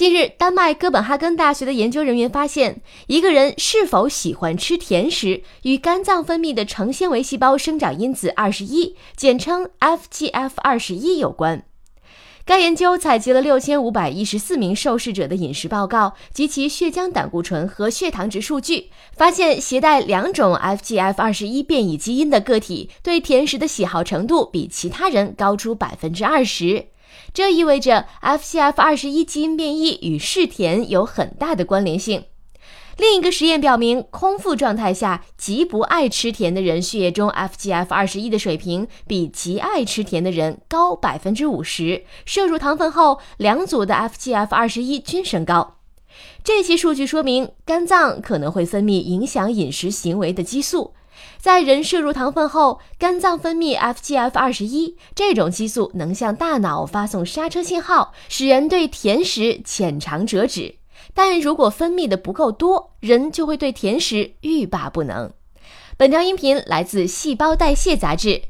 近日，丹麦哥本哈根大学的研究人员发现，一个人是否喜欢吃甜食与肝脏分泌的成纤维细胞生长因子二十一（简称 FGF 二十一）有关。该研究采集了六千五百一十四名受试者的饮食报告及其血浆胆固醇和血糖值数据，发现携带两种 FGF 二十一变异基因的个体对甜食的喜好程度比其他人高出百分之二十。这意味着 FGF 二十一基因变异与嗜甜有很大的关联性。另一个实验表明，空腹状态下极不爱吃甜的人血液中 FGF 二十一的水平比极爱吃甜的人高百分之五十。摄入糖分后，两组的 FGF 二十一均升高。这些数据说明，肝脏可能会分泌影响饮食行为的激素。在人摄入糖分后，肝脏分泌 FGF 二十一，这种激素能向大脑发送刹车信号，使人对甜食浅尝辄止。但如果分泌的不够多，人就会对甜食欲罢不能。本条音频来自《细胞代谢》杂志。